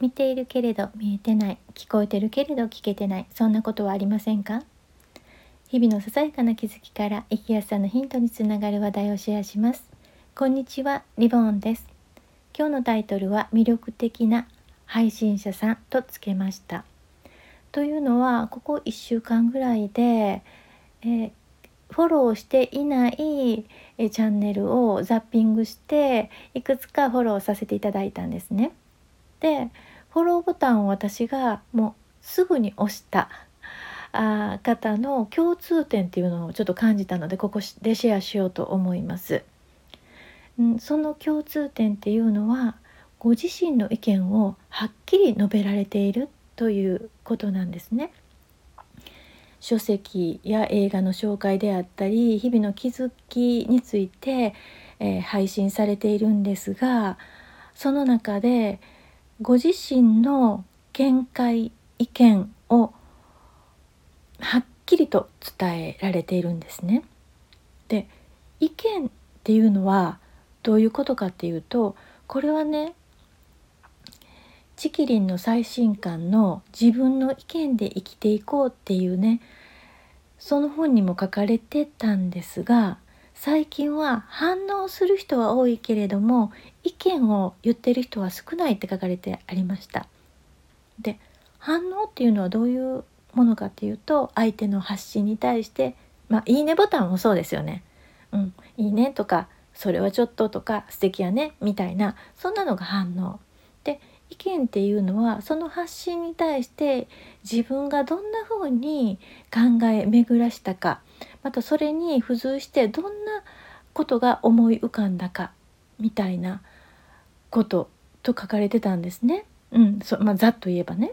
見ているけれど見えてない聞こえてるけれど聞けてないそんなことはありませんか？日々のささやかな気づきから生きやすさのヒントにつながる話題をシェアします。こんにちはリボンです。今日のタイトルは魅力的な配信者さんとつけました。というのはここ1週間ぐらいで、えー、フォローしていないえチャンネルをザッピングしていくつかフォローさせていただいたんですね。でフォローボタンを私がもうすぐに押したあ方の共通点っていうのをちょっと感じたのでここでシェアしようと思います。ん、その共通点っていうのはご自身の意見をはっきり述べられているということなんですね。書籍や映画の紹介であったり日々の気づきについて、えー、配信されているんですがその中でご自身の見解意見をはっきりと伝えられているんですね。で意見っていうのはどういうことかっていうとこれはねチキリンの最新刊の自分の意見で生きていこうっていうねその本にも書かれてたんですが最近は反応する人は多いけれども意見を言ってる人は少ないって書かれてありました。で反応っていうのはどういうものかっていうと相手の発信に対してまあいいねボタンもそうですよね。うん、いいねとかそれはちょっととか素敵やねみたいなそんなのが反応。で意見っていうのはその発信に対して自分がどんな風に考え巡らしたかまたそれに付随してどんなことが思い浮かんだかみたいなことと書かれてたんですね。うんそまあ、ざっと言えばね。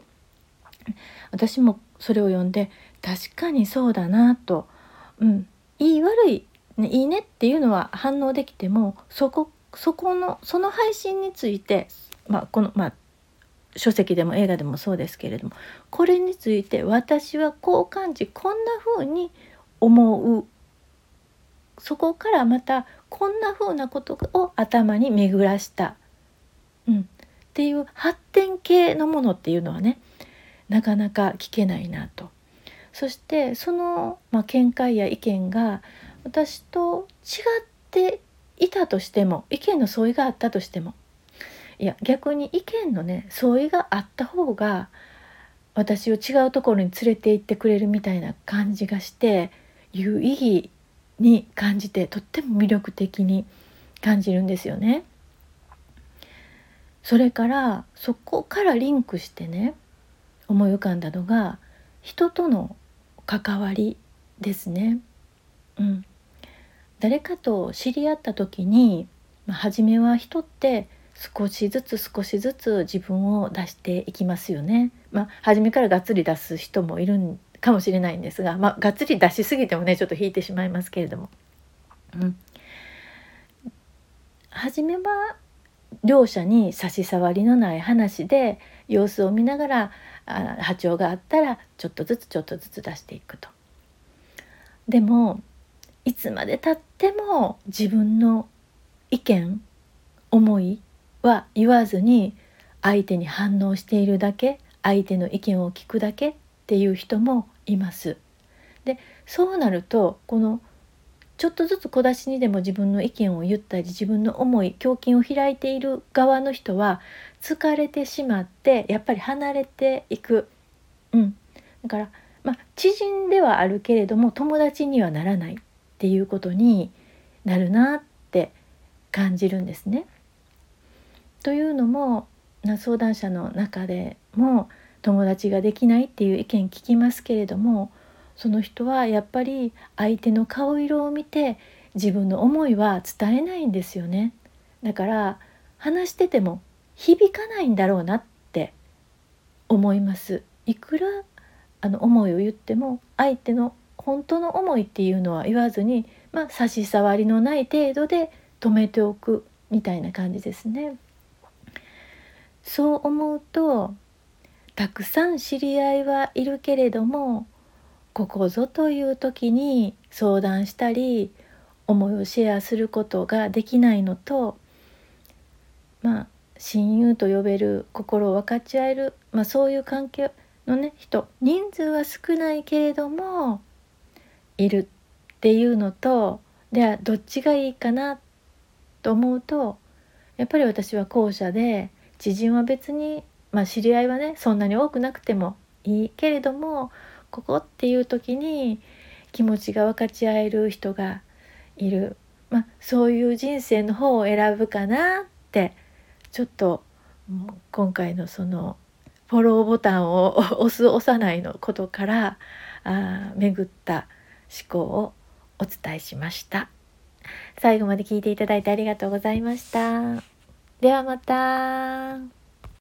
私もそれを読んで確かにそうだなと、うん、いい悪い、ね、いいねっていうのは反応できてもそこそこのその配信について、まあ、この、まあ、書籍でも映画でもそうですけれどもこれについて私はこう感じこんな風に思う。そこからまたこんな風なことを頭に巡らした、うん、っていう発展系のものっていうのはねなかなか聞けないなと。そしてその、まあ、見解や意見が私と違っていたとしても意見の相違があったとしてもいや逆に意見のね相違があった方が私を違うところに連れて行ってくれるみたいな感じがして有意義に感じてとっても魅力的に感じるんですよね。それからそこからリンクしてね思い浮かんだのが人との関わりですね。うん、誰かと知り合った時に、まあ、初めは人って少しずつ少しずつ自分を出していきますよね。まあ、初めからがっつり出す人もいるんかもしれないんですが、まあ、がっつり出しすぎてもねちょっと引いてしまいますけれども。うん、初めは両者に差し障りのない話で様子を見ながらあ波長があったらちょっとずつちょっとずつ出していくと。でもいつまでたっても自分の意見思いは言わずに相手に反応しているだけ相手の意見を聞くだけっていう人もいます。でそうなるとこのちょっとずつ小出しにでも自分の意見を言ったり自分の思い胸筋を開いている側の人は疲れてしまってやっぱり離れていく。うん、だからまあ知人ではあるけれども友達にはならないっていうことになるなって感じるんですね。というのも相談者の中でも友達ができないっていう意見聞きますけれどもその人はやっぱり相手の顔色を見て自分の思いは伝えないんですよねだから話してても響かないんだろうなって思いますいくらあの思いを言っても相手の本当の思いっていうのは言わずに、まあ、差し障りのない程度で止めておくみたいな感じですね。そう思うとたくさん知り合いはいるけれどもここぞという時に相談したり思いをシェアすることができないのとまあ親友と呼べる心を分かち合える、まあ、そういう関係のね人人数は少ないけれどもいるっていうのとではどっちがいいかなと思うとやっぱり私は後者で知人は別に、まあ、知り合いはねそんなに多くなくてもいいけれどもここっていう時に気持ちが分かち合える人がいる、まあ、そういう人生の方を選ぶかなってちょっと今回のそのフォローボタンを押す押さないのことからあ巡った思考をお伝えしました。最後まで聞いていただいてありがとうございました。ではまた。